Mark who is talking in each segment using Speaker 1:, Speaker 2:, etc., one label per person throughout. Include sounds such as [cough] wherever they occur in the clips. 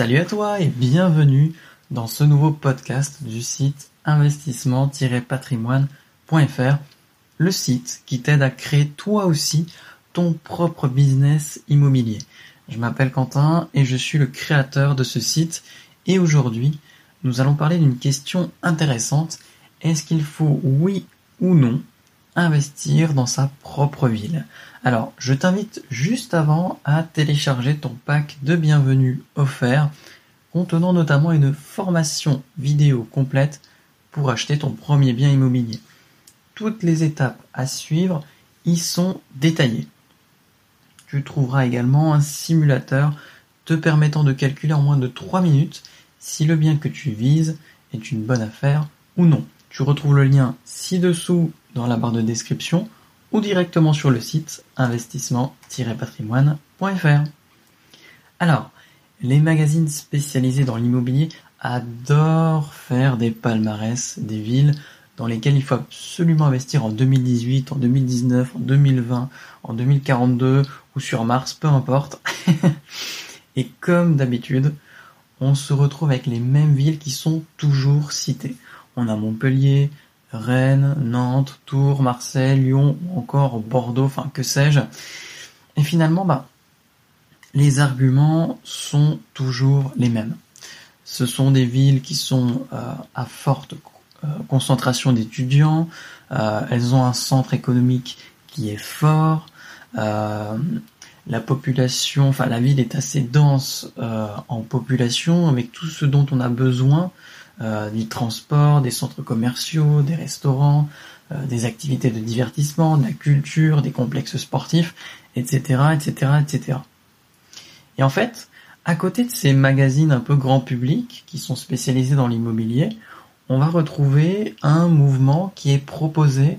Speaker 1: Salut à toi et bienvenue dans ce nouveau podcast du site investissement-patrimoine.fr, le site qui t'aide à créer toi aussi ton propre business immobilier. Je m'appelle Quentin et je suis le créateur de ce site et aujourd'hui nous allons parler d'une question intéressante. Est-ce qu'il faut oui ou non investir dans sa propre ville Alors je t'invite juste avant à télécharger ton pack de bienvenue offert contenant notamment une formation vidéo complète pour acheter ton premier bien immobilier. Toutes les étapes à suivre y sont détaillées. Tu trouveras également un simulateur te permettant de calculer en moins de 3 minutes si le bien que tu vises est une bonne affaire ou non. Tu retrouves le lien ci-dessous dans la barre de description ou directement sur le site investissement-patrimoine.fr. Alors, les magazines spécialisés dans l'immobilier adorent faire des palmarès des villes dans lesquelles il faut absolument investir en 2018, en 2019, en 2020, en 2042 ou sur Mars, peu importe. [laughs] Et comme d'habitude, on se retrouve avec les mêmes villes qui sont toujours citées. On a Montpellier, Rennes, Nantes, Tours, Marseille, Lyon encore Bordeaux, enfin que sais-je. Et finalement, bah, les arguments sont toujours les mêmes. Ce sont des villes qui sont euh, à forte euh, concentration d'étudiants, euh, elles ont un centre économique qui est fort, la population, enfin la ville est assez dense en population avec tout ce dont on a besoin, du transport, des centres commerciaux, des restaurants, des activités de divertissement, de la culture, des complexes sportifs, etc., etc., etc. Et en fait, à côté de ces magazines un peu grand public qui sont spécialisés dans l'immobilier, on va retrouver un mouvement qui est proposé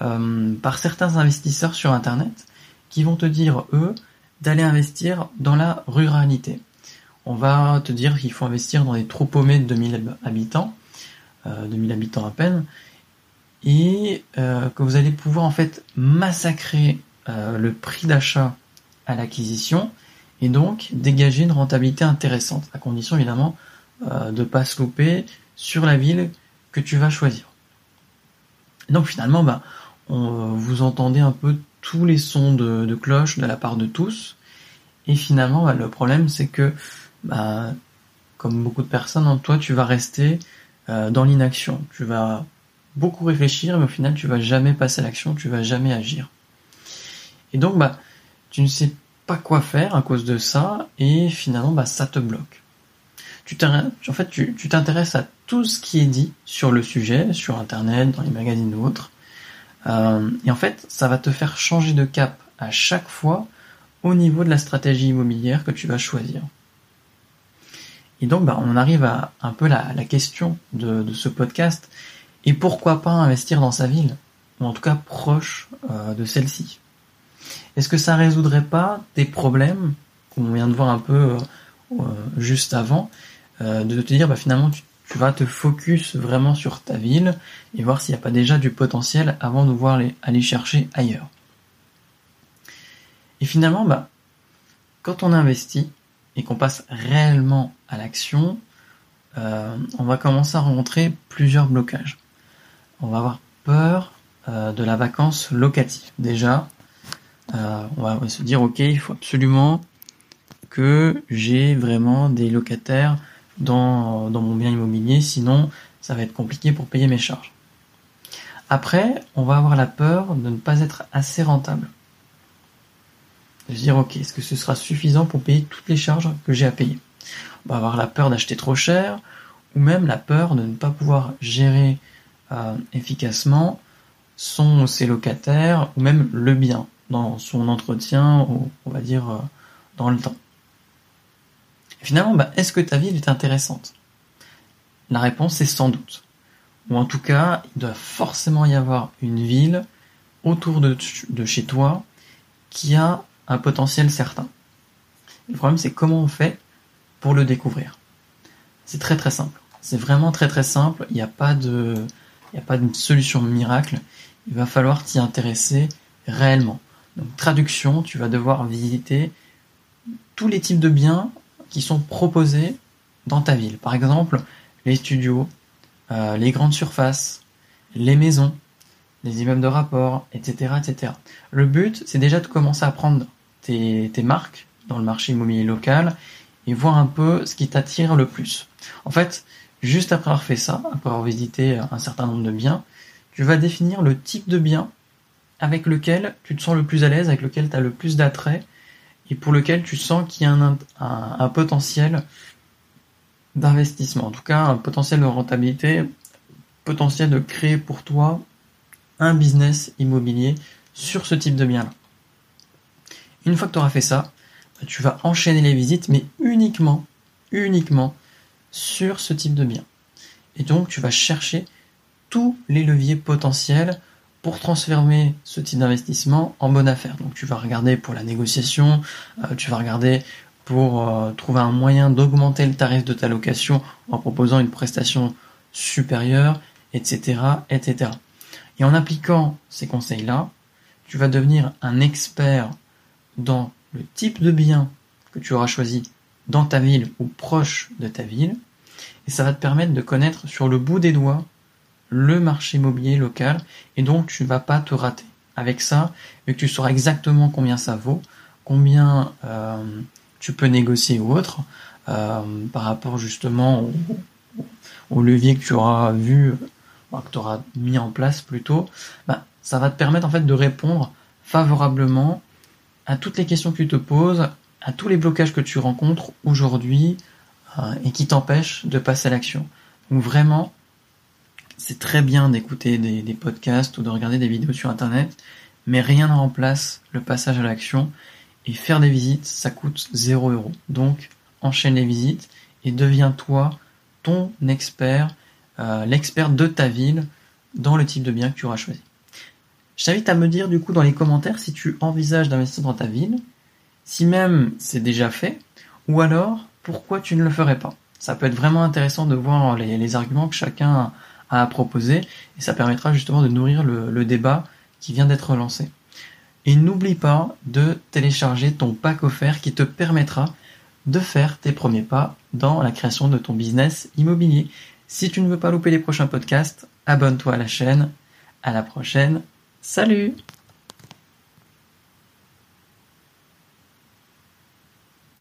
Speaker 1: euh, par certains investisseurs sur Internet qui vont te dire, eux, d'aller investir dans la ruralité. On va te dire qu'il faut investir dans des trous paumés de 2000 habitants, euh, 2000 habitants à peine, et euh, que vous allez pouvoir en fait massacrer euh, le prix d'achat à l'acquisition et donc dégager une rentabilité intéressante, à condition évidemment euh, de ne pas se louper sur la ville que tu vas choisir. donc finalement, bah, vous entendez un peu tous les sons de, cloche de la part de tous, et finalement, bah, le problème c'est que, bah, comme beaucoup de personnes, hein, toi tu vas rester euh, dans l'inaction, tu vas beaucoup réfléchir, mais au final tu vas jamais passer à l'action, tu vas jamais agir. Et donc, bah, tu ne sais pas quoi faire à cause de ça et finalement bah, ça te bloque. Tu en fait, tu t'intéresses à tout ce qui est dit sur le sujet, sur Internet, dans les magazines ou autres. Euh, et en fait, ça va te faire changer de cap à chaque fois au niveau de la stratégie immobilière que tu vas choisir. Et donc, bah, on arrive à un peu la, la question de, de, ce podcast. Et pourquoi pas investir dans sa ville Ou en tout cas proche euh, de celle-ci? Est-ce que ça résoudrait pas des problèmes qu'on vient de voir un peu euh, euh, juste avant, euh, de te dire bah, finalement tu, vas te focus vraiment sur ta ville et voir s'il n'y a pas déjà du potentiel avant de voir aller chercher ailleurs? Et finalement, bah, quand on investit et qu'on passe réellement à l'action, on va commencer à rencontrer plusieurs blocages. On va avoir peur de la vacance locative. Déjà, euh, on, va, se dire ok, il faut absolument que j'ai vraiment des locataires dans, dans mon bien immobilier, sinon ça va être compliqué pour payer mes charges. Après, on va avoir la peur de ne pas être assez rentable. De se dire ok, est-ce que ce sera suffisant pour payer toutes les charges que j'ai à payer? On va avoir la peur d'acheter trop cher, ou même la peur de ne pas pouvoir gérer euh, efficacement son ses locataires ou même le bien dans son entretien, ou on va dire euh, dans le temps. finalement, bah, est-ce que ta ville est intéressante? La réponse est sans doute. Ou en tout cas, il doit forcément y avoir une ville autour de, de chez toi qui a un potentiel certain. Le problème, c'est comment on fait pour le découvrir. C'est très très simple. C'est vraiment très très simple. Il n'y a pas de, a pas de solution miracle. Il va falloir t'y intéresser réellement. Donc traduction, tu vas devoir visiter tous les types de biens qui sont proposés dans ta ville. Par exemple, les studios, euh, les grandes surfaces, les maisons, les immeubles de rapport, etc. etc. Le but, c'est déjà de commencer à prendre tes, marques dans le marché immobilier local et voir un peu ce qui t'attire le plus. En fait, juste après avoir fait ça, après avoir visité un certain nombre de biens, tu vas définir le type de bien avec lequel tu te sens le plus à l'aise, avec lequel tu as le plus d'attrait et pour lequel tu sens qu'il y a un, un potentiel d'investissement, en tout cas un potentiel de rentabilité, potentiel de créer pour toi un business immobilier sur ce type de bien-là. Une fois que tu auras fait ça, tu vas enchaîner les visites, mais uniquement, uniquement sur ce type de bien. Et donc, tu vas chercher tous les leviers potentiels pour transformer ce type d'investissement en bonne affaire. Donc, tu vas regarder pour la négociation, euh, tu vas regarder pour euh, trouver un moyen d'augmenter le tarif de ta location en proposant une prestation supérieure, etc., etc. Et en appliquant ces conseils-là, tu vas devenir un expert dans le type de bien que tu auras choisi dans ta ville ou proche de ta ville, et ça va te permettre de connaître sur le bout des doigts le marché immobilier local, et donc tu ne vas pas te rater. Avec ça, vu que tu sauras exactement combien ça vaut, combien euh, tu peux négocier ou autre, euh, par rapport justement au, levier que tu auras vu, que tu auras mis en place plutôt, bah, ça va te permettre en fait de répondre favorablement à toutes les questions que tu te poses, à tous les blocages que tu rencontres aujourd'hui euh, et qui t'empêchent de passer à l'action. Donc vraiment, c'est très bien d'écouter des, podcasts ou de regarder des vidéos sur Internet, mais rien ne remplace le passage à l'action. Et faire des visites, ça coûte 0 euros. Donc enchaîne les visites et deviens-toi ton expert, euh, l'expert de ta ville dans le type de bien que tu auras choisi. Je t'invite à me dire du coup dans les commentaires si tu envisages d'investir dans ta ville, si même c'est déjà fait, ou alors pourquoi tu ne le ferais pas. Ça peut être vraiment intéressant de voir les, arguments que chacun a à proposer et ça permettra justement de nourrir le, le débat qui vient d'être lancé. Et n'oublie pas de télécharger ton pack offert qui te permettra de faire tes premiers pas dans la création de ton business immobilier. Si tu ne veux pas louper les prochains podcasts, abonne-toi à la chaîne. À la prochaine. Salut